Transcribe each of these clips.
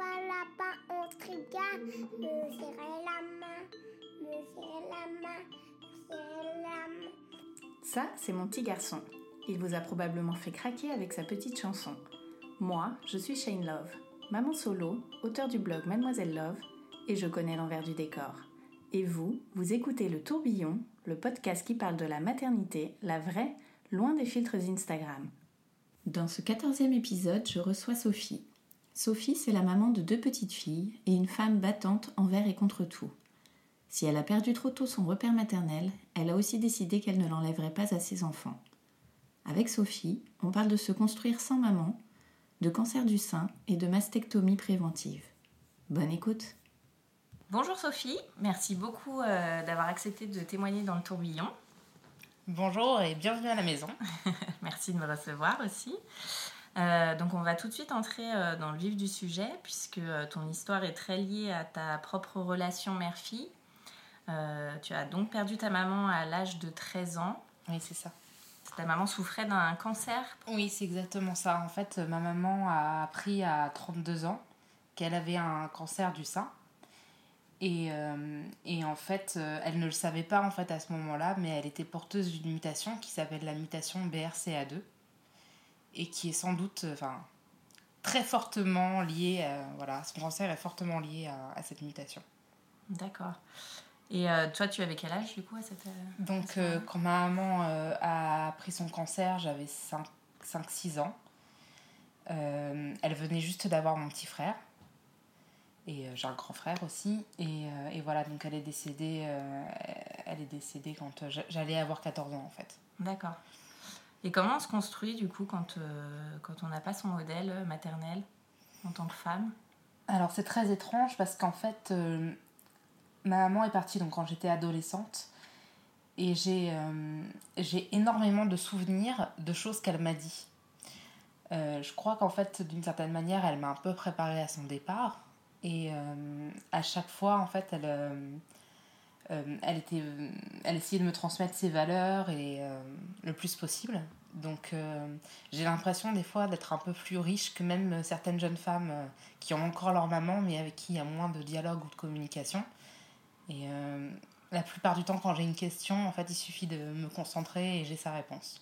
Lapin, lapin, on trigua. Me serrer la main, me serrer la main, me serrer la main. Ça, c'est mon petit garçon. Il vous a probablement fait craquer avec sa petite chanson. Moi, je suis Shane Love, maman solo, auteur du blog Mademoiselle Love, et je connais l'envers du décor. Et vous, vous écoutez Le Tourbillon, le podcast qui parle de la maternité, la vraie, loin des filtres Instagram. Dans ce quatorzième épisode, je reçois Sophie. Sophie, c'est la maman de deux petites filles et une femme battante envers et contre tout. Si elle a perdu trop tôt son repère maternel, elle a aussi décidé qu'elle ne l'enlèverait pas à ses enfants. Avec Sophie, on parle de se construire sans maman, de cancer du sein et de mastectomie préventive. Bonne écoute Bonjour Sophie, merci beaucoup euh, d'avoir accepté de témoigner dans le tourbillon. Bonjour et bienvenue à la maison. Merci de me recevoir aussi. Euh, donc on va tout de suite entrer euh, dans le vif du sujet puisque euh, ton histoire est très liée à ta propre relation mère-fille. Tu as donc perdu ta maman à l'âge de 13 ans. Oui, c'est ça. Ta maman souffrait d'un cancer. Oui, c'est exactement ça. En fait, ma maman a appris à 32 ans qu'elle avait un cancer du sein. Et, et en fait, elle ne le savait pas en fait à ce moment-là, mais elle était porteuse d'une mutation qui s'appelle la mutation BRCA2 et qui est sans doute, euh, enfin, très fortement liée, à, voilà, son cancer est fortement lié à, à cette mutation. D'accord. Et euh, toi, tu avais quel âge du coup à cette à Donc, euh, quand ma maman euh, a pris son cancer, j'avais 5-6 ans. Euh, elle venait juste d'avoir mon petit frère. Et euh, j'ai un grand frère aussi. Et, euh, et voilà, donc elle est décédée, euh, elle est décédée quand euh, j'a- j'allais avoir 14 ans en fait. D'accord. Et comment on se construit du coup quand, euh, quand on n'a pas son modèle maternel en tant que femme? Alors c'est très étrange parce qu'en fait, euh, ma maman est partie donc quand j'étais adolescente. Et j'ai euh, énormément de souvenirs de choses qu'elle m'a dit. Euh, je crois qu'en fait, d'une certaine manière, elle m'a un peu préparée à son départ. Et à chaque fois, en fait, elle, elle, était, elle essayait de me transmettre ses valeurs et euh, le plus possible. Donc euh, j'ai l'impression des fois d'être un peu plus riche que même certaines jeunes femmes euh, qui ont encore leur maman mais avec qui il y a moins de dialogue ou de communication. Et euh, la plupart du temps quand j'ai une question, en fait il suffit de me concentrer et j'ai sa réponse.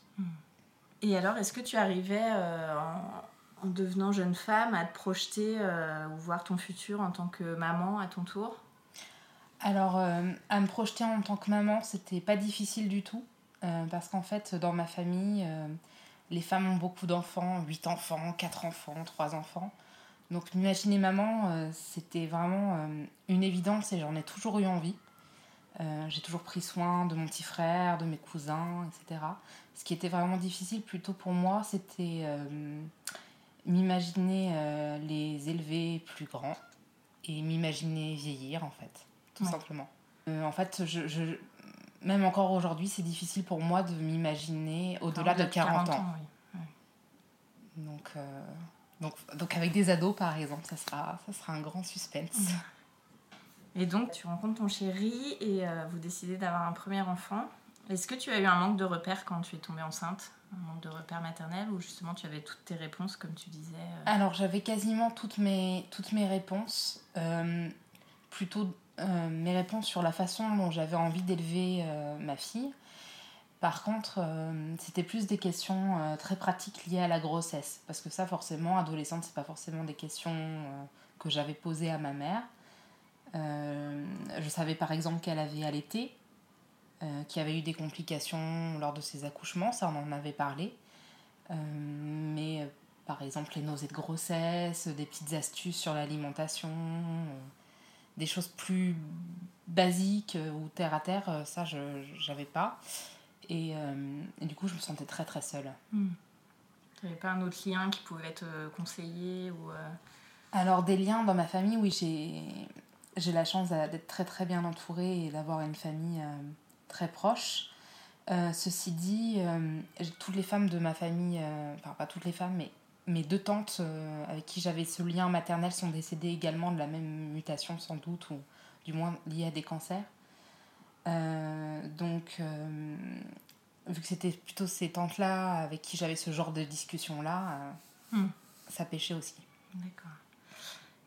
Et alors, est-ce que tu arrivais euh, en, en devenant jeune femme à te projeter euh, ou voir ton futur en tant que maman à ton tour? Alors euh, à me projeter en tant que maman c'était pas difficile du tout euh, parce qu'en fait dans ma famille euh, les femmes ont beaucoup d'enfants, 8 enfants, 4 enfants, 3 enfants. Donc m'imaginer maman, c'était vraiment une évidence et j'en ai toujours eu envie. J'ai toujours pris soin de mon petit frère, de mes cousins, etc. Ce qui était vraiment difficile plutôt pour moi, c'était m'imaginer les élever plus grands et m'imaginer vieillir en fait, tout Ouais. simplement. Euh, en fait, je, je- même encore aujourd'hui, c'est difficile pour moi de m'imaginer au-delà de 40 ans. oui. Donc, euh, donc, donc avec des ados, par exemple, ça sera, ça sera un grand suspense. Et donc, tu rencontres ton chéri et euh, vous décidez d'avoir un premier enfant. Est-ce que tu as eu un manque de repères quand tu es tombée enceinte? Un manque de repères maternels ou justement tu avais toutes tes réponses comme tu disais euh, Alors, j'avais quasiment toutes mes, toutes mes réponses. euh, plutôt euh, mes réponses sur la façon dont j'avais envie d'élever euh, ma fille. Par contre, euh, c'était plus des questions très pratiques liées à la grossesse. Parce que ça, forcément, adolescente, c'est pas forcément des questions que j'avais posées à ma mère. Je savais par exemple qu'elle avait allaité, qu'il y avait eu des complications lors de ses accouchements, ça on en avait parlé. Mais par exemple les nausées de grossesse, des petites astuces sur l'alimentation, des choses plus basiques euh, ou terre à terre, euh, ça je j'avais pas. Et, euh, et du coup, je me sentais très très seule. Hmm. Tu n'avais pas un autre lien qui pouvait te conseiller ou Alors, des liens dans ma famille, oui, j'ai, j'ai la chance d'être très très bien entourée et d'avoir une famille euh, très proche. Euh, ceci dit, euh, toutes les femmes de ma famille, enfin pas toutes les femmes, mais mes deux tantes euh, avec qui j'avais ce lien maternel sont décédées également de la même mutation sans doute, ou du moins liée à des cancers. Euh, donc, euh, vu que c'était plutôt ces tantes-là avec qui j'avais ce genre de discussion-là, Hmm. ça pêchait aussi. D'accord.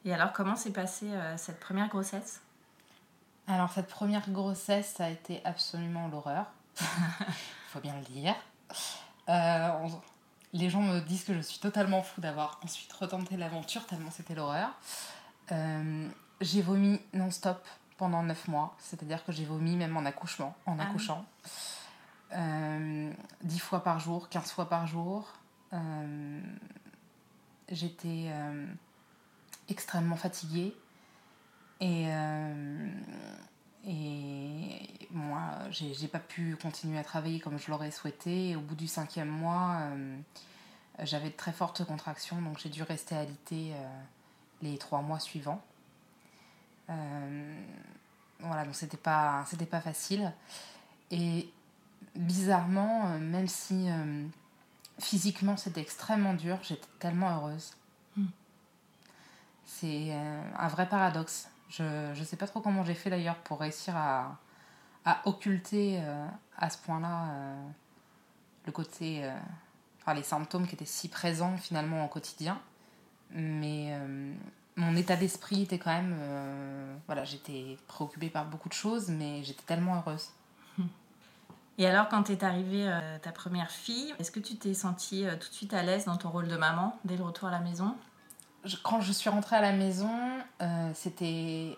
Et alors, comment s'est passée cette première grossesse? Alors, cette première grossesse, ça a été absolument l'horreur. Il faut bien le dire. On- Les gens me disent que je suis totalement fou d'avoir ensuite retenté l'aventure, tellement c'était l'horreur. Euh, j'ai vomi non-stop pendant 9 mois, c'est-à-dire que j'ai vomi même en accouchement, en Ah oui. accouchant. Euh, 10 fois par jour, 15 fois par jour. Euh, J'étais euh, extrêmement fatiguée. Et, et moi, j'ai pas pu continuer à travailler comme je l'aurais souhaité. Et au bout du cinquième mois, euh, j'avais de très fortes contractions, donc j'ai dû rester alitée euh, les trois mois suivants. Euh, voilà, donc c'était pas, c'était pas facile. Et bizarrement, euh, même si physiquement c'était extrêmement dur, j'étais tellement heureuse. Mm. C'est un vrai paradoxe. Je ne sais pas trop comment j'ai fait d'ailleurs pour réussir à, à occulter euh, à ce point-là euh, le côté. euh, enfin, les symptômes qui étaient si présents finalement au quotidien. Mais mon état d'esprit était quand même. voilà, j'étais préoccupée par beaucoup de choses, mais j'étais tellement heureuse. Et alors, quand est arrivée ta première fille, est-ce que tu t'es sentie tout de suite à l'aise dans ton rôle de maman dès le retour à la maison? Je- quand je suis rentrée à la maison, euh, c'était.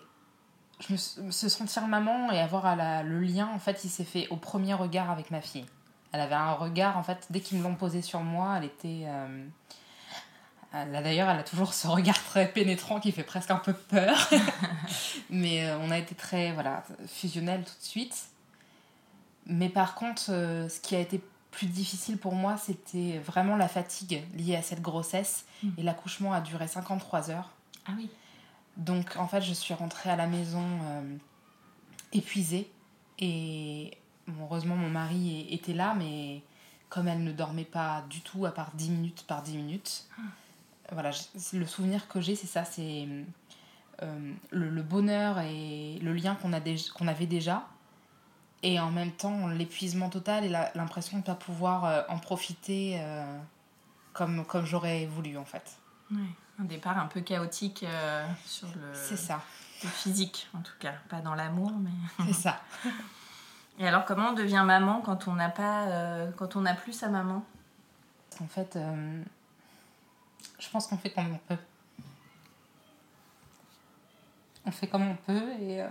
Je me, s- se sentir maman et avoir à la- le lien, en fait, il s'est fait au premier regard avec ma fille. Elle avait un regard, en fait, dès qu'ils me l'ont posé sur moi, elle était. euh, D'ailleurs, elle a toujours ce regard très pénétrant qui fait presque un peu peur. Mais euh, on a été très voilà, fusionnels tout de suite. Mais par contre, euh, ce qui a été plus difficile pour moi, c'était vraiment la fatigue liée à cette grossesse. Mm. Et l'accouchement a duré 53 heures. Ah oui. Donc en fait, je suis rentrée à la maison euh, épuisée. Et bon, heureusement, mon mari était là, mais comme elle ne dormait pas du tout, à part 10 minutes par 10 minutes, voilà, je- le souvenir que j'ai, c'est ça c'est euh, le, le bonheur et le lien qu'on avait déjà. Et en même temps, l'épuisement total et l'impression de ne pas pouvoir euh, en profiter euh, comme, comme j'aurais voulu, en fait. Ouais. Un départ un peu chaotique euh, sur le, C'est ça, le physique, en tout cas. Pas dans l'amour, mais. c'est ça. Et alors, comment on devient maman quand on n'a pas, euh, quand on n'a plus sa maman? En fait, je pense qu'on fait comme on peut. On fait comme on peut et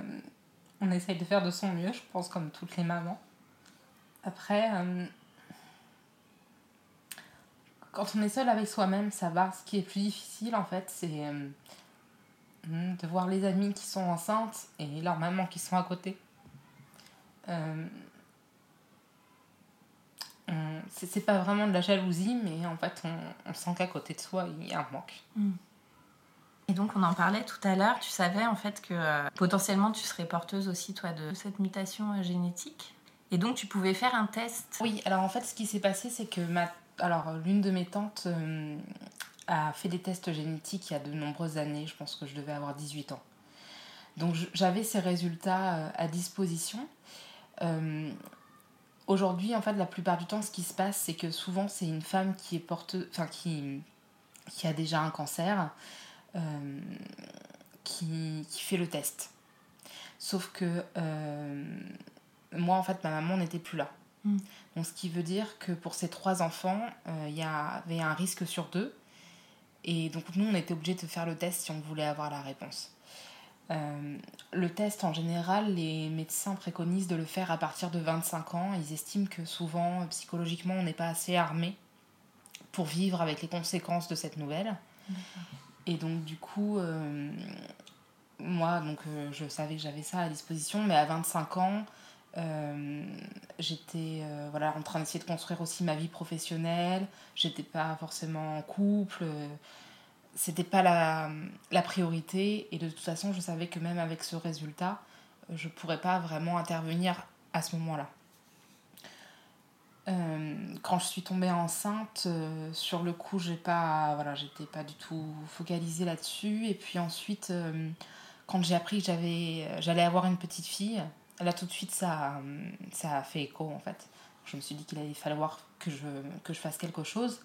on essaye de faire de son mieux, je pense, comme toutes les mamans. Après, euh, quand on est seul avec soi-même, ça va. Ce qui est plus difficile, en fait, c'est euh, de voir les amis qui sont enceintes et leurs mamans qui sont à côté. Euh, c'est pas vraiment de la jalousie, mais en fait, on, on sent qu'à côté de soi, il y a un manque. Et donc, on en parlait tout à l'heure. Tu savais en fait que euh, potentiellement tu serais porteuse aussi, toi, de cette mutation euh, génétique. Et donc, tu pouvais faire un test. Oui, alors en fait, ce qui s'est passé, c'est que ma... alors, l'une de mes tantes euh, a fait des tests génétiques il y a de nombreuses années. Je pense que je devais avoir 18 ans. Donc, j'avais ces résultats euh, à disposition. Euh, Aujourd'hui, en fait, la plupart du temps, ce qui se passe, c'est que souvent, c'est une femme qui est porteuse, enfin, qui, qui a déjà un cancer, euh, qui, qui fait le test. Sauf que euh, moi, en fait, ma maman n'était plus là. Mm. Donc, ce qui veut dire que pour ces trois enfants, euh, il y avait un risque sur deux. Et donc, nous, on était obligés de faire le test si on voulait avoir la réponse. Euh, le test, en général, les médecins préconisent de le faire à partir de 25 ans. Ils estiment que souvent, psychologiquement, on n'est pas assez armé pour vivre avec les conséquences de cette nouvelle. Et donc, du coup, euh, moi, donc, euh, je savais que j'avais ça à disposition, mais à 25 ans, Euh, j'étais voilà, en train d'essayer de construire aussi ma vie professionnelle. J'étais pas forcément en couple. C'était pas la, la, priorité. Et de toute façon, je savais que même avec ce résultat, je pourrais pas vraiment intervenir à ce moment-là. Euh, quand je suis tombée enceinte, euh, sur le coup, j'ai pas, voilà, j'étais pas du tout focalisée là-dessus. Et puis ensuite, euh, quand j'ai appris que j'avais, j'allais avoir une petite fille, là tout de suite, ça, ça a fait écho en fait. Je me suis dit qu'il allait falloir que je, que je fasse quelque chose,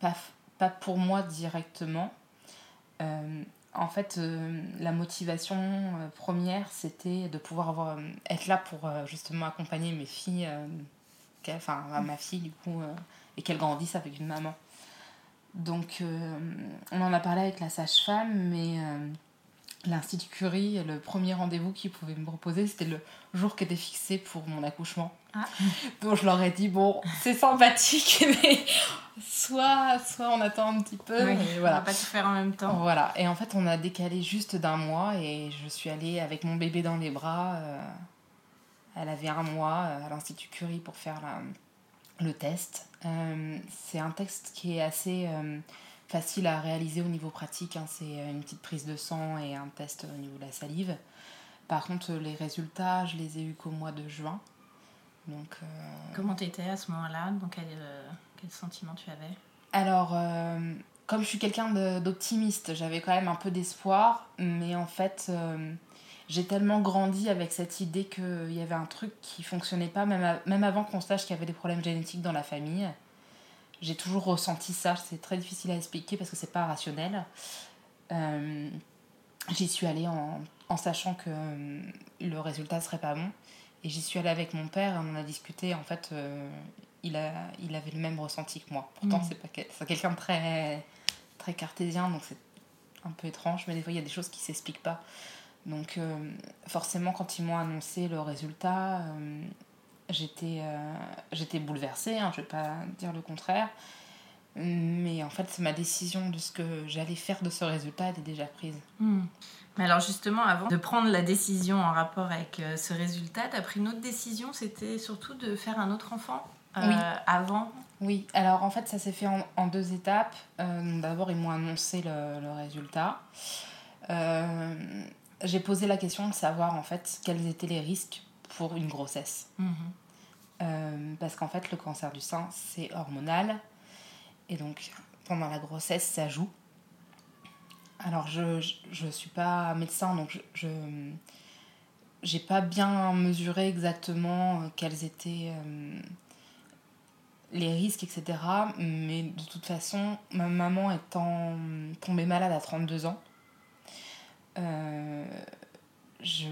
pas, pas pour moi directement. en fait, la motivation première, c'était de pouvoir avoir, être là pour justement accompagner mes filles enfin ma fille du coup, euh, et qu'elle grandisse avec une maman. Donc euh, on en a parlé avec la sage-femme, mais euh, l'Institut Curie, le premier rendez-vous qu'ils pouvaient me proposer, c'était le jour qui était fixé pour mon accouchement. Ah. Donc je leur ai dit, bon, c'est sympathique, mais soit, soit on attend un petit peu. voilà. On va pas tout faire en même temps. Voilà, et en fait on a décalé juste d'un mois et je suis allée avec mon bébé dans les bras. Elle avait un mois euh, à l'Institut Curie pour faire le test. Euh, c'est un test qui est assez euh, facile à réaliser au niveau pratique. Hein. C'est une petite prise de sang et un test au niveau de la salive. Par contre, les résultats, je les ai eus qu'au mois de juin. Donc, Comment tu étais à ce moment-là? Quel, quel, sentiment tu avais? Alors, comme je suis quelqu'un d'optimiste, j'avais quand même un peu d'espoir. Mais en fait, j'ai tellement grandi avec cette idée qu'il y avait un truc qui fonctionnait pas, même, même avant qu'on sache qu'il y avait des problèmes génétiques dans la famille. J'ai toujours ressenti ça, c'est très difficile à expliquer parce que c'est pas rationnel. Euh, j'y suis allée en, en sachant que euh, le résultat serait pas bon. Et j'y suis allée avec mon père, on a discuté, en fait, euh, il, a, il avait le même ressenti que moi. Pourtant, mmh. c'est pas quelqu'un de très, très cartésien, donc c'est un peu étrange, mais des fois, il y a des choses qui s'expliquent pas. Donc euh, forcément, quand ils m'ont annoncé le résultat, euh, j'étais euh, j'étais bouleversée, hein, je ne vais pas dire le contraire. Mais en fait, ma décision de ce que j'allais faire de ce résultat était déjà prise. Hmm. Mais alors justement, avant de prendre la décision en rapport avec ce résultat, tu as pris une autre décision, c'était surtout de faire un autre enfant oui. avant? Oui, alors en fait, ça s'est fait en, deux étapes. D'abord, ils m'ont annoncé le, le résultat j'ai posé la question de savoir en fait quels étaient les risques pour une grossesse. Mhm. Euh, parce qu'en fait, le cancer du sein, c'est hormonal. Et donc, pendant la grossesse, ça joue. Alors, je ne suis pas médecin, donc je n'ai pas bien mesuré exactement euh, quels étaient euh, les risques, etc. Mais de toute façon, ma maman étant tombée malade à 32 ans, euh, je,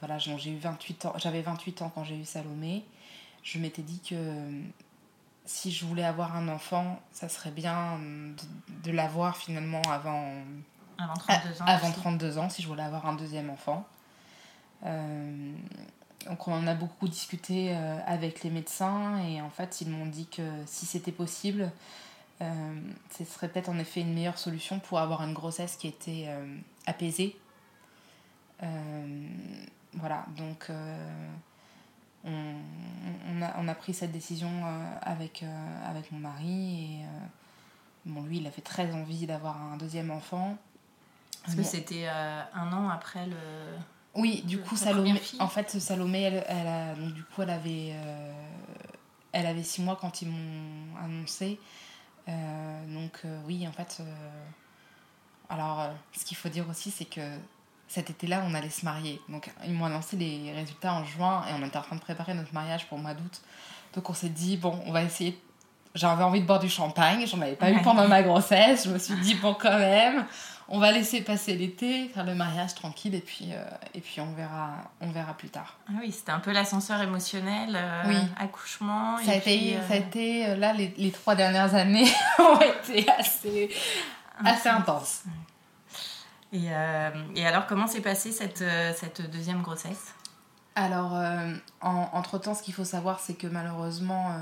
voilà, j'ai eu 28 ans, j'avais 28 ans quand j'ai eu Salomé. Je m'étais dit que si je voulais avoir un enfant, ça serait bien de, l'avoir finalement avant, avant 32 ans. Avant 32 ans, si je voulais avoir un deuxième enfant. Euh, donc on en a beaucoup discuté euh, avec les médecins et en fait ils m'ont dit que si c'était possible, ce serait peut-être en effet une meilleure solution pour avoir une grossesse qui était apaisé. Euh, voilà, donc euh, on, a, on, a, pris cette décision euh, avec, avec mon mari et bon, lui, il avait très envie d'avoir un deuxième enfant. Parce que c'était un an après le. Oui, du coup, Salomé, en fait, Salomé, elle, elle a, donc, du coup, elle avait, elle avait six mois quand ils m'ont annoncé. Donc, oui, en fait, alors, euh, ce qu'il faut dire aussi, c'est que cet été-là, on allait se marier. Donc, ils m'ont annoncé les résultats en juin et on était en train de préparer notre mariage pour le mois d'août. Donc, on s'est dit, bon, on va essayer. J'avais envie de boire du champagne, j'en avais pas eu pendant ma grossesse. Je me suis dit, bon, quand même, on va laisser passer l'été, faire le mariage tranquille et puis, euh, et puis on, verra, on verra plus tard. Ah oui, c'était un peu l'ascenseur émotionnel, euh, oui. accouchement. Ça, a été, ça a été, là, les, les trois dernières années ont été assez assez intense. Et, euh, et alors, comment s'est passée cette, euh, cette deuxième grossesse? Alors, euh, en, entre-temps, ce qu'il faut savoir, c'est que malheureusement,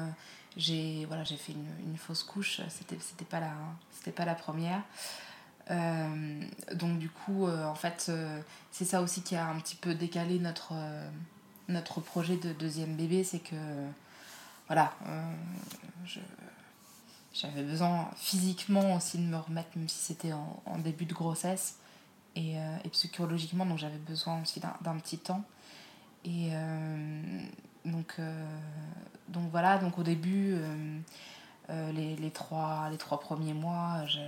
j'ai voilà, fait une, une, fausse couche. C'était, pas, la, pas la première. Donc, du coup, en fait, c'est ça aussi qui a un petit peu décalé notre, notre projet de deuxième bébé, c'est que voilà, euh, je- j'avais besoin physiquement aussi de me remettre, même si c'était en, début de grossesse, et, euh, et psychologiquement, donc j'avais besoin aussi d'un petit temps. Et euh, donc, euh, donc voilà, donc au début, euh, euh, les, les, trois, les trois premiers mois, je-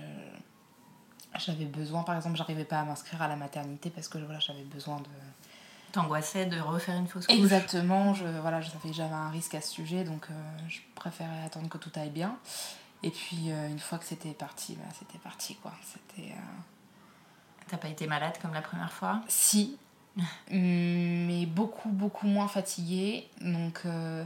j'avais besoin, par exemple, j'arrivais pas à m'inscrire à la maternité parce que voilà, j'avais besoin de, T'angoissais de refaire une fausse couche? Exactement, je, voilà, je savais que j'avais un risque à ce sujet, donc euh, je préférais attendre que tout aille bien. Et puis euh, une fois que c'était parti, bah, c'était parti quoi. C'était euh, T'as pas été malade comme la première fois? Si, mais beaucoup beaucoup moins fatiguée. Donc euh,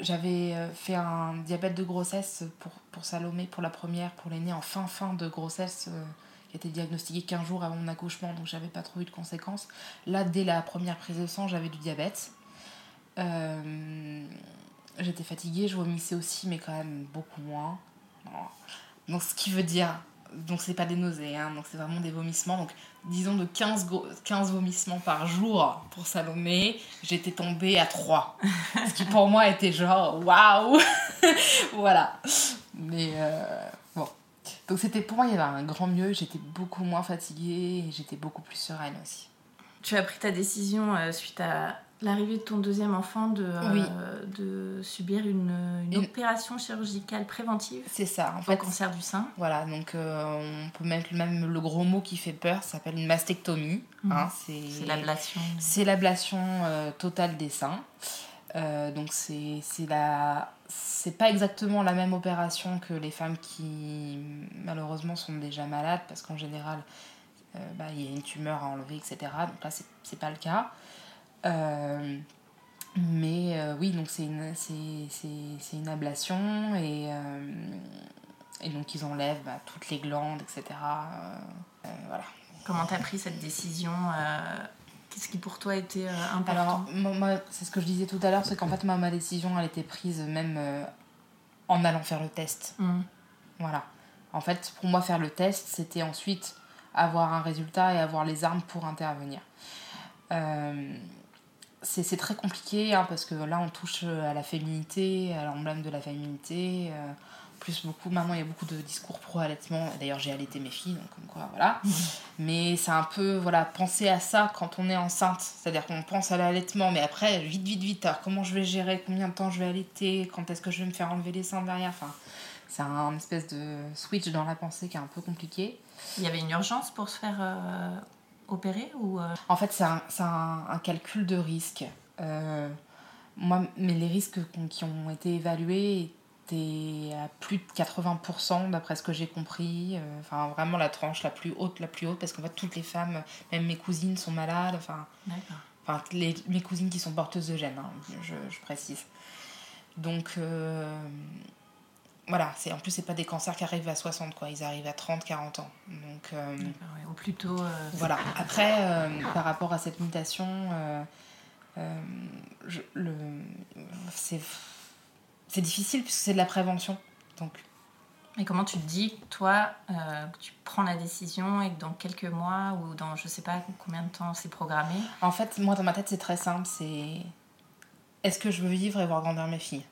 j'avais euh, fait un diabète de grossesse pour, Salomé, pour la première, pour l'aîné en fin fin de grossesse. euh, qui était diagnostiqué 15 jours avant mon accouchement, donc j'avais pas trop eu de conséquences. Là, dès la première prise de sang, j'avais du diabète. Euh, J'étais fatiguée, je vomissais aussi, mais quand même beaucoup moins. Donc, ce qui veut dire, donc c'est pas des nausées, hein, donc c'est vraiment des vomissements. Donc, disons de 15, gros- 15 vomissements par jour pour Salomé, j'étais tombée à 3. ce qui pour moi était genre waouh Voilà. Mais euh, bon. Donc, c'était pour moi, il y avait un grand mieux, j'étais beaucoup moins fatiguée et j'étais beaucoup plus sereine aussi. Tu as pris ta décision euh, suite à l'arrivée de ton deuxième enfant de, euh, de subir une, une Une- opération chirurgicale préventive C'est ça, en fait. cancer du sein. Voilà, donc euh, on peut mettre même le gros mot qui fait peur, ça s'appelle une mastectomie. Mhm. hein, c'est l'ablation. C'est l'ablation euh, totale des seins. Donc c'est la c'est pas exactement la même opération que les femmes qui malheureusement sont déjà malades parce qu'en général bah, il y a une tumeur à enlever etc donc là c'est c'est pas le cas mais euh, oui donc c'est une c'est une ablation et euh, et donc ils enlèvent bah, toutes les glandes etc Euh, euh, voilà Comment t'as pris cette décision euh, Qu'est-ce qui pour toi était euh, important Alors, moi, c'est ce que je disais tout à l'heure, c'est qu'en fait, moi, ma décision, elle était prise même euh, en allant faire le test. Hmm. Voilà. En fait, pour moi, faire le test, c'était ensuite avoir un résultat et avoir les armes pour intervenir. Euh, c'est c'est très compliqué, hein, parce que là, on touche à la féminité, à l'emblème de la féminité. euh, plus beaucoup, maintenant, il y a beaucoup de discours pro-allaitement. D'ailleurs, j'ai allaité mes filles, donc comme quoi, voilà. Mais c'est un peu, voilà, penser à ça quand on est enceinte. C'est-à-dire qu'on pense à l'allaitement, mais après, vite, vite, vite, alors comment je vais gérer, combien de temps je vais allaiter, quand est-ce que je vais me faire enlever les seins derrière. Enfin, c'est un espèce de switch dans la pensée qui est un peu compliqué. Il y avait une urgence pour se faire euh, opérer ou euh, En fait, c'est un, un, un calcul de risque. Euh, moi, mais les risques qui ont été évalués étaient à plus de 80% d'après ce que j'ai compris. Euh, Enfin, vraiment la tranche la plus haute, la plus haute, parce qu'en fait, toutes les femmes, même mes cousines, sont malades. Enfin, les, mes cousines qui sont porteuses de gènes, hein, je, je précise. Donc, euh, voilà, c'est, en plus, c'est pas des cancers qui arrivent à 60, quoi. Ils arrivent à 30, 40 ans. Donc, euh, D'accord, ouais. Au plus tôt. euh, voilà. Après, euh, par rapport à cette mutation, je- le, c'est, c'est difficile puisque c'est de la prévention. Donc, Et comment tu te dis, toi, que tu prends la décision et que dans quelques mois ou dans je sais pas combien de temps c'est programmé? En fait, moi, dans ma tête, c'est très simple. C'est est-ce que je veux vivre et voir grandir mes filles?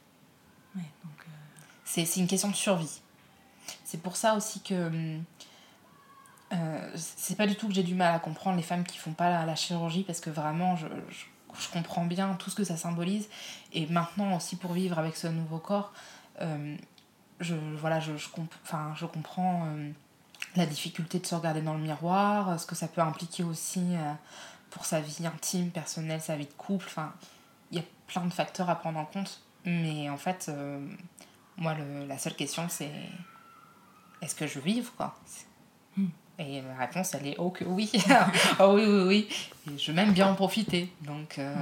Ouais, donc, C'est une question de survie. C'est pour ça aussi que hum, euh, c'est pas du tout que j'ai du mal à comprendre les femmes qui font pas la, chirurgie parce que vraiment je, je, comprends bien tout ce que ça symbolise et maintenant aussi pour vivre avec ce nouveau corps euh, je, voilà, je, je, je comprends euh, la difficulté de se regarder dans le miroir, ce que ça peut impliquer aussi euh, pour sa vie intime, personnelle, sa vie de couple. Enfin, il y a plein de facteurs à prendre en compte. Mais en fait, moi, le- la seule question, c'est est-ce que je veux vivre quoi? Hmm. Et la réponse, elle est oh que oui. oh oui, oui, oui. Et je veux même bien en profiter. Donc, euh,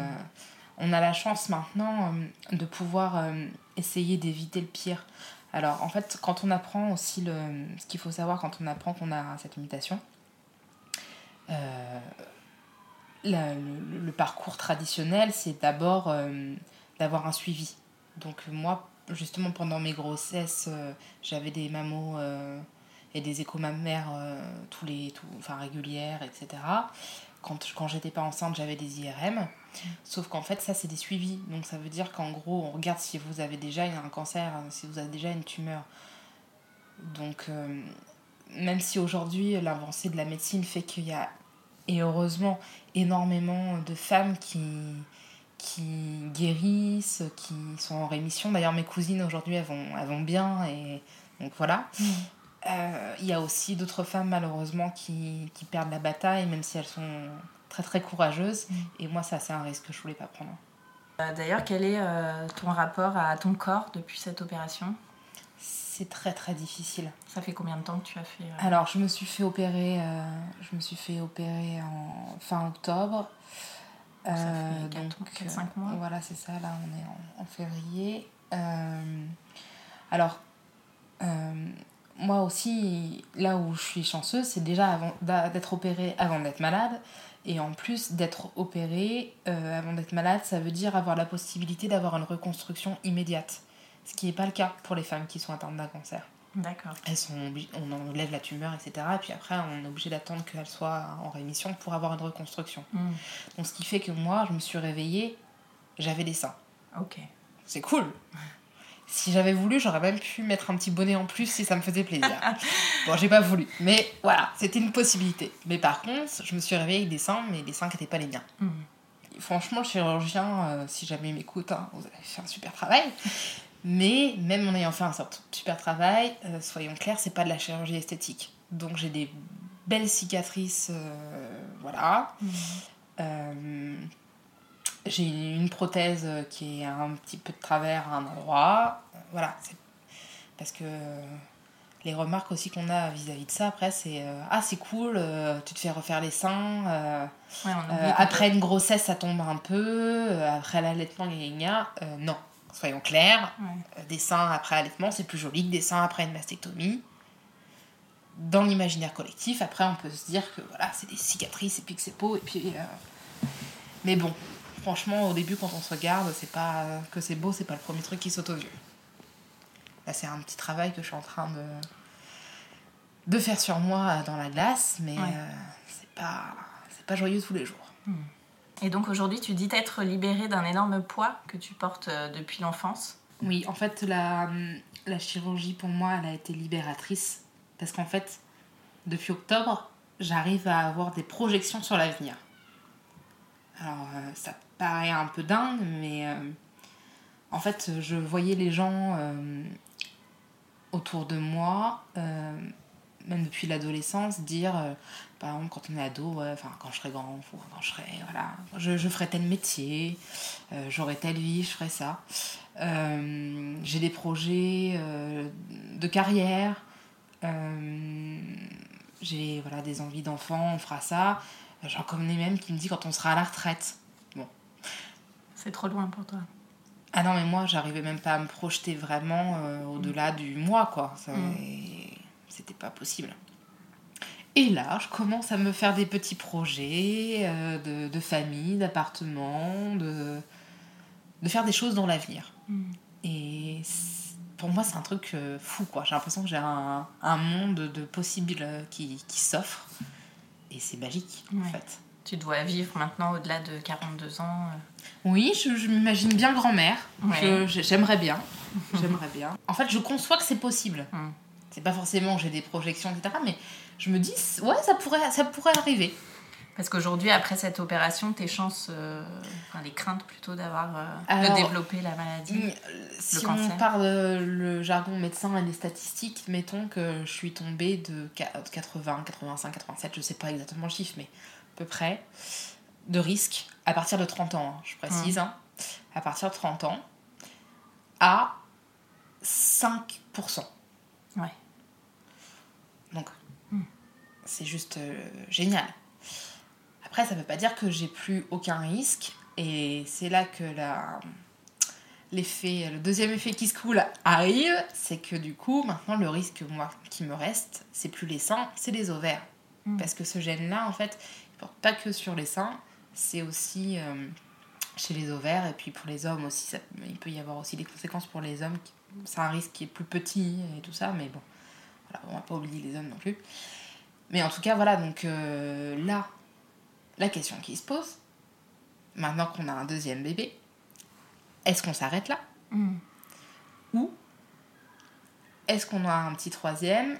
on a la chance maintenant euh, de pouvoir euh, essayer d'éviter le pire. Alors, en fait, quand on apprend aussi le, ce qu'il faut savoir quand on apprend qu'on a cette mutation, la- le, le parcours traditionnel, c'est d'abord d'avoir un suivi. Donc, moi, justement, pendant mes grossesses, euh, j'avais des mammos euh, et des échos mammaires euh, tous les, tout, enfin, régulières, etc. quand, quand j'étais pas enceinte, j'avais des IRM. Sauf qu'en fait, ça, c'est des suivis. Donc, ça veut dire qu'en gros, on regarde si vous avez déjà un cancer, si vous avez déjà une tumeur. Donc, même si aujourd'hui, l'avancée de la médecine fait qu'il y a, et heureusement, énormément de femmes qui, qui guérissent, qui sont en rémission. D'ailleurs, mes cousines aujourd'hui, elles vont, elles vont bien. Et donc, voilà. Euh, il y a aussi d'autres femmes, malheureusement, qui, qui, perdent la bataille, même si elles sont très, très courageuses. Et moi, ça, c'est un risque que je voulais pas prendre. Euh, D'ailleurs, quel est euh, ton rapport à ton corps depuis cette opération? C'est très très difficile. Ça fait combien de temps que tu as fait euh... Alors, je me suis fait opérer, euh, je me suis fait opérer en fin octobre. Ça fait 4, 5 mois. Voilà, c'est ça. Là, on est en, en février. alors, moi aussi, là où je suis chanceuse, c'est déjà d'être opérée avant d'être malade. Et en plus d'être opérée euh, avant d'être malade, ça veut dire avoir la possibilité d'avoir une reconstruction immédiate. Ce qui n'est pas le cas pour les femmes qui sont atteintes d'un cancer. D'accord. Elles sont on enlève la tumeur, etc. Et puis après, on est obligé d'attendre qu'elle soit en rémission pour avoir une reconstruction. Mm. Donc ce qui fait que moi, je me suis réveillée, j'avais des seins. Ok. C'est cool. Si j'avais voulu, j'aurais même pu mettre un petit bonnet en plus si ça me faisait plaisir. bon, j'ai pas voulu. Mais voilà, c'était une possibilité. Mais par contre, je me suis réveillée avec des seins, mais des seins qui n'étaient pas les miens. Mm. Franchement, le chirurgien, euh, si jamais il m'écoute, hein, vous avez fait un super travail. Mais même en ayant fait un super travail, euh, soyons clairs, c'est pas de la chirurgie esthétique. Donc j'ai des belles cicatrices, euh, voilà. Mm. j'ai une prothèse qui est un petit peu de travers à un endroit. voilà, parce que les remarques aussi qu'on a vis-à-vis de ça après c'est euh, ah c'est cool euh, tu te fais refaire les seins euh, ouais, après une grossesse ça tombe un peu après l'allaitement gna non soyons clairs ouais. des seins après allaitement c'est plus joli que des seins après une mastectomie dans l'imaginaire collectif après on peut se dire que voilà c'est des cicatrices et puis que c'est beau et puis mais bon franchement au début quand on se regarde c'est pas que c'est beau c'est pas le premier truc qui saute aux yeux Là, c'est un petit travail que je suis en train de, de faire sur moi dans la glace, mais Ouais. euh, c'est pas, c'est pas joyeux tous les jours. Et donc aujourd'hui, tu dis t'être libérée d'un énorme poids que tu portes euh, depuis l'enfance. Oui, en fait, la, la chirurgie pour moi, elle a été libératrice. Parce qu'en fait, depuis octobre, j'arrive à avoir des projections sur l'avenir. Alors, euh, ça paraît un peu dingue, mais euh, en fait, je voyais les gens euh, autour de moi, euh, même depuis l'adolescence, dire, euh, par exemple, quand on est ado, ouais, enfin, quand je serai grand, quand je serai, voilà, je, je ferai tel métier, euh, j'aurai telle vie, je ferai ça. Euh, j'ai des projets euh, de carrière, j'ai voilà, des envies d'enfant, on fera ça. J'en connais même qui me dit quand on sera à la retraite. C'est trop loin pour toi. Ah non, mais moi, j'arrivais même pas à me projeter vraiment au-delà du mois, quoi. Ça- Mm. C'était pas possible. Et là, je commence à me faire des petits projets euh, de, de famille, d'appartement, de, de faire des choses dans l'avenir. Mm. Et pour moi, c'est un truc euh, fou, quoi. J'ai l'impression que j'ai un, un monde de possibles euh, qui, qui s'offre. Et c'est magique, en fait. Tu dois vivre maintenant au-delà de 42 ans. euh. Oui, je, je m'imagine bien grand-mère. Ouais. J'aimerais bien. J'aimerais bien. En fait, je conçois que c'est possible. Mm. C'est pas forcément que j'ai des projections, etc. Mais je me dis, ouais, ça pourrait, ça pourrait arriver. Parce qu'aujourd'hui, après cette opération, tes chances, euh, enfin les craintes plutôt d'avoir euh, Alors, de développer la maladie. Mm, Si on cancer. parle le jargon médecin et les statistiques, mettons que je suis tombée de qua- 80, 85, 87, je sais pas exactement le chiffre, mais à peu près, de risque à partir de 30 ans, hein, je précise, hein, à partir de 30 ans, à 5%. Ouais. Donc, Mm. C'est juste euh, génial. Après, ça veut pas dire que j'ai plus aucun risque, et c'est là que la l'effet, le deuxième effet qui se coule arrive, c'est que du coup, maintenant, le risque moi, qui me reste, c'est plus les seins, c'est les ovaires. Mm. Parce que ce gène-là, en fait, il porte pas que sur les seins, c'est aussi euh, chez les ovaires, et puis pour les hommes aussi, ça- il peut y avoir aussi des conséquences pour les hommes. qui- C'est un risque qui est plus petit et tout ça, mais bon, voilà, on va pas oublier les hommes non plus. Mais en tout cas, voilà, donc euh, là, la question qui se pose, maintenant qu'on a un deuxième bébé, est-ce qu'on s'arrête là? Mm. Ou est-ce qu'on a un petit troisième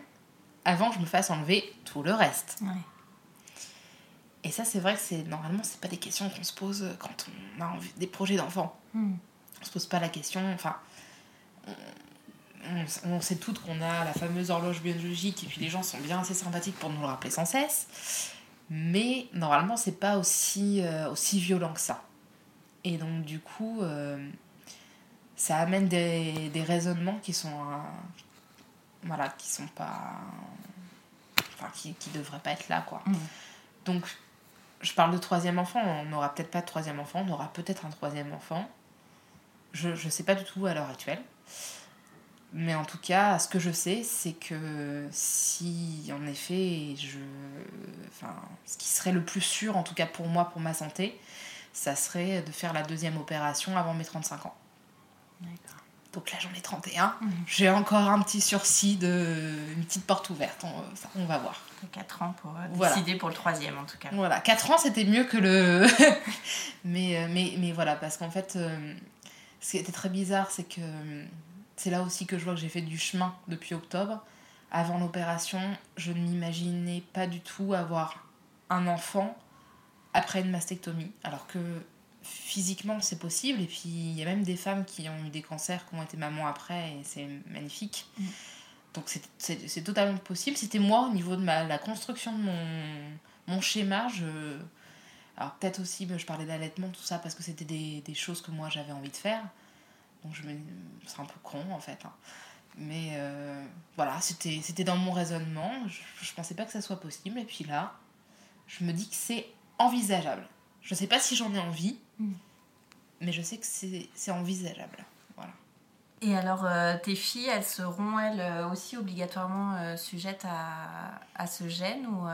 avant que je me fasse enlever tout le reste? Ouais. Et ça, c'est vrai que c'est normalement, c'est pas des questions qu'on se pose quand on a envie, des projets d'enfants. Mm. On se pose pas la question. Enfin, on, on- on sait toutes qu'on a la fameuse horloge biologique et puis les gens sont bien assez sympathiques pour nous le rappeler sans cesse. Mais normalement, c'est pas aussi, euh, aussi violent que ça. Et donc, du coup, euh, ça amène des, des raisonnements qui sont. euh, voilà, qui sont pas. Enfin, qui, qui devraient pas être là, quoi. Mm. Donc, je parle de troisième enfant. On n'aura peut-être pas de troisième enfant, on aura peut-être un troisième enfant. Je ne sais pas du tout à l'heure actuelle. Mais en tout cas, ce que je sais, c'est que si en effet, je, enfin, ce qui serait le plus sûr, en tout cas pour moi, pour ma santé, ça serait de faire la deuxième opération avant mes 35 ans. D'accord. Donc là, j'en ai 31. Mhm. J'ai encore un petit sursis de une petite porte ouverte. On, va voir. 4 ans pour euh, Voilà. décider pour le troisième en tout cas. Voilà, 4 ans c'était mieux que le. mais, euh, mais, mais voilà, parce qu'en fait, euh, ce qui était très bizarre, c'est que c'est là aussi que je vois que j'ai fait du chemin depuis octobre. Avant l'opération, je ne m'imaginais pas du tout avoir un enfant après une mastectomie. Alors que physiquement c'est possible, et puis il y a même des femmes qui ont eu des cancers qui ont été mamans après, et c'est magnifique. Mm. Donc c'est- totalement possible. C'était moi au niveau de ma, la construction de mon, mon schéma. Je... Alors peut-être aussi, ben, je parlais d'allaitement, tout ça, parce que c'était des, des choses que moi j'avais envie de faire. Donc je me... c'est un peu con en fait. hein. Mais euh, voilà, c'était c'était dans mon raisonnement. Je, je pensais pas que ça soit possible. Et puis là, je me dis que c'est envisageable. Je sais pas si j'en ai envie, Mm. mais je sais que c'est c'est envisageable. Voilà. Et alors, euh, tes filles, elles seront, elles euh, aussi obligatoirement euh, sujettes à, à ce gène ou,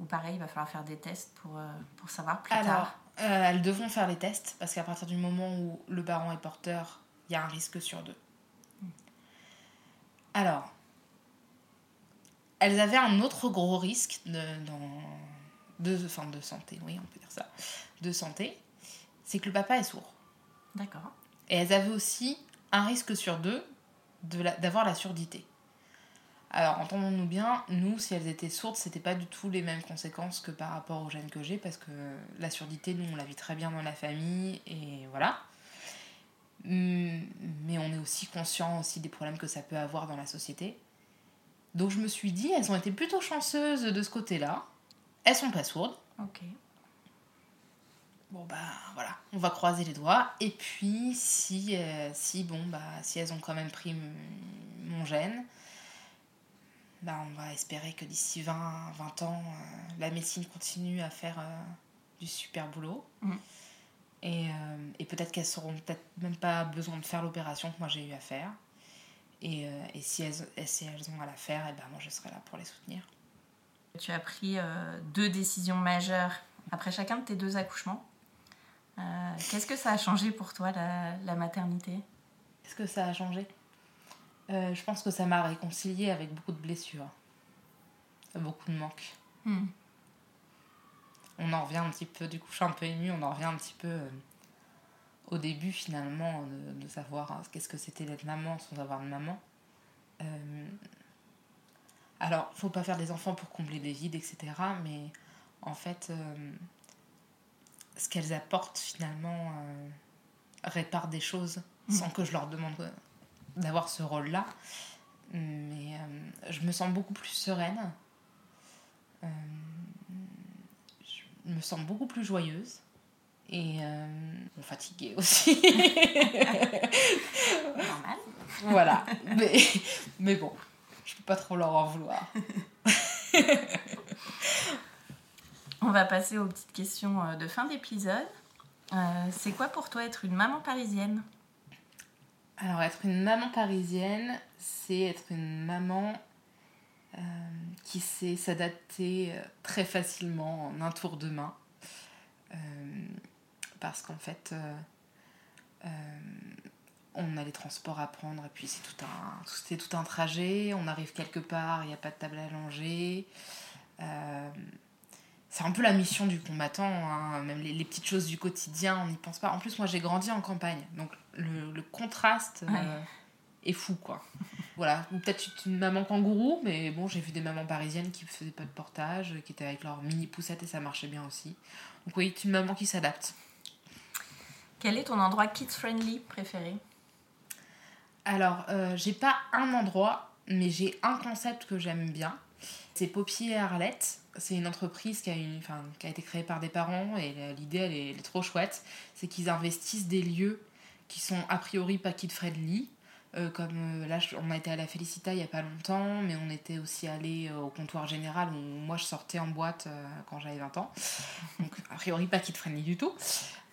ou pareil, il va falloir faire des tests pour, pour savoir plus Alors, tard? elles devront faire les tests parce qu'à partir du moment où le parent est porteur, il y a un risque sur deux. Alors, elles avaient un autre gros risque de, dans, de, enfin, de santé, oui, on peut dire ça, de santé, c'est que le papa est sourd. D'accord. Et elles avaient aussi un risque sur deux la- d'avoir la surdité. Alors, entendons-nous bien, nous, si elles étaient sourdes, c'était pas du tout les mêmes conséquences que par rapport aux gènes que j'ai, parce que la surdité, nous, on la vit très bien dans la famille, et voilà. Hum, Mais on est aussi conscient aussi des problèmes que ça peut avoir dans la société. Donc je me suis dit, elles ont été plutôt chanceuses de ce côté-là. Elles sont pas sourdes. Ok. Bon bah voilà, on va croiser les doigts. Et puis si, euh, si bon bah si elles ont quand même pris mon gène, bah on va espérer que d'ici 20, 20 ans, euh, la médecine continue à faire euh, du super boulot. Mhm. Et, euh, et peut-être qu'elles seront peut-être même pas besoin de faire l'opération que moi j'ai eu à faire. Et, euh, et si, elles, et si elles ont à la faire, et ben moi je serai là pour les soutenir. Tu as pris euh, deux décisions majeures après chacun de tes deux accouchements. Qu'est-ce que ça a changé pour toi, la, la maternité? Est-ce que ça a changé? Je pense que ça m'a réconcilié avec beaucoup de blessures, beaucoup de manques. Hmm. On en revient un petit peu, du coup, je suis un peu émue, on en revient un petit peu euh, au début finalement de, de savoir hein, qu'est-ce que c'était d'être maman sans avoir de maman. Euh, alors, faut pas faire des enfants pour combler des vides, etc. Mais en fait, euh, ce qu'elles apportent finalement répare des choses sans que je leur demande d'avoir ce rôle-là. Mais je me sens beaucoup plus sereine. Me sens beaucoup plus joyeuse. Et euh, fatiguée aussi. Normal. voilà. Mais, mais bon, je peux pas trop leur en vouloir. On va passer aux petites questions euh, de fin d'épisode. Euh, c'est quoi pour toi être une maman parisienne? Alors, être une maman parisienne, c'est être une maman euh, qui sait s'adapter euh, très facilement en un tour de main. Euh, parce qu'en fait, euh, on a les transports à prendre et puis c'est tout un, c'est tout un trajet. On arrive quelque part, il n'y a pas de table à langer. C'est un peu la mission du combattant, hein. même les, les, petites choses du quotidien, on n'y pense pas. En plus, moi j'ai grandi en campagne, donc le, le contraste est fou, quoi. voilà, ou peut-être une maman kangourou, mais bon, j'ai vu des mamans parisiennes qui faisaient pas de portage, qui étaient avec leur mini poussette et ça marchait bien aussi. Donc oui, une maman qui s'adapte. Quel est ton endroit kids-friendly préféré? Alors, euh, j'ai pas un endroit, mais j'ai un concept que j'aime bien. C'est Poppy et Arlette. C'est une entreprise qui a, une, enfin, qui a été créée par des parents et l'idée, elle est, elle est trop chouette. C'est qu'ils investissent des lieux qui sont a priori pas kid-friendly. Euh, comme euh, là, on a été à la Félicita il y a pas longtemps, mais on était aussi allé euh, au comptoir général où moi je sortais en boîte quand j'avais 20 ans. Donc, a priori, pas kid-friendly du tout.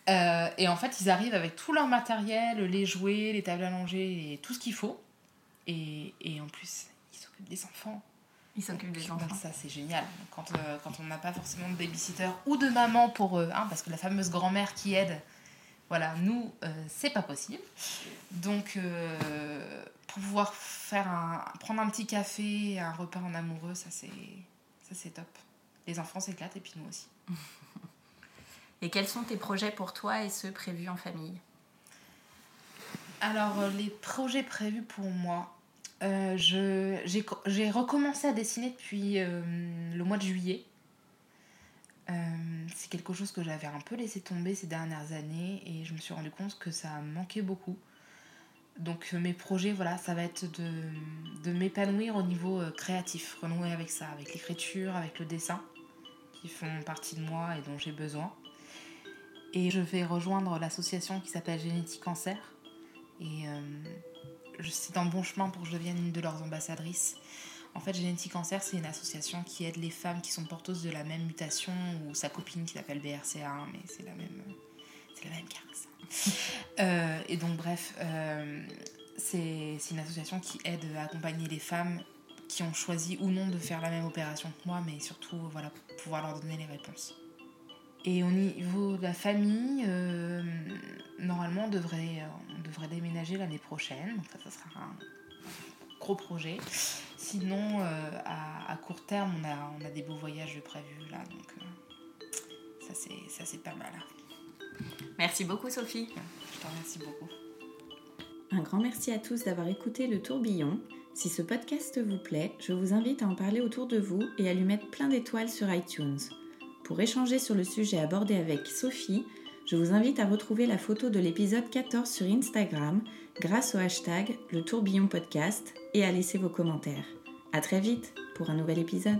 Euh, et en fait, ils arrivent avec tout leur matériel, les jouets, les tables langer, et tout ce qu'il faut. Et, et en plus, ils s'occupent des enfants. Ils s'occupent des enfants. Donc ça, c'est génial. Quand, euh, quand on n'a pas forcément de babysitter ou de maman pour eux, hein, parce que la fameuse grand-mère qui aide, voilà, nous, euh, c'est pas possible. Donc, euh, pour pouvoir faire un, prendre un petit café, un repas en amoureux, ça c'est, ça c'est top. Les enfants s'éclatent et puis nous aussi. Et quels sont tes projets pour toi et ceux prévus en famille? Alors, euh, les projets prévus pour moi, euh, je, j'ai, j'ai recommencé à dessiner depuis le mois de juillet. Euh, c'est quelque chose que j'avais un peu laissé tomber ces dernières années et je me suis rendu compte que ça manquait beaucoup. Donc euh, mes projets, voilà, ça va être de, de m'épanouir au niveau euh, créatif, renouer avec ça, avec l'écriture, avec le dessin, qui font partie de moi et dont j'ai besoin. Et je vais rejoindre l'association qui s'appelle Génétique Cancer. Et euh, suis en bon chemin pour que je devienne une de leurs ambassadrices. En fait, Génétique Cancer, c'est une association qui aide les femmes qui sont porteuses de la même mutation ou sa copine qui s'appelle BRCA1, mais c'est la même, c'est la même carte. Euh, et donc, bref, euh, c'est une association qui aide à accompagner les femmes qui ont choisi ou non de faire la même opération que moi, mais surtout voilà, pour pouvoir leur donner les réponses. Et au niveau de la famille, euh, normalement, on devrait, euh, on devrait déménager l'année prochaine. Donc ça, ça sera un gros projet. Sinon, euh, à, à court terme, on a, on a des beaux voyages prévus là. Donc euh, ça, c'est, ça, c'est pas mal. Merci beaucoup Sophie. Je te remercie beaucoup. Un grand merci à tous d'avoir écouté le tourbillon. Si ce podcast vous plaît, je vous invite à en parler autour de vous et à lui mettre plein d'étoiles sur iTunes. Pour échanger sur le sujet abordé avec Sophie, je vous invite à retrouver la photo de l'épisode 14 sur Instagram grâce au hashtag le tourbillon podcast et à laisser vos commentaires. À très vite pour un nouvel épisode.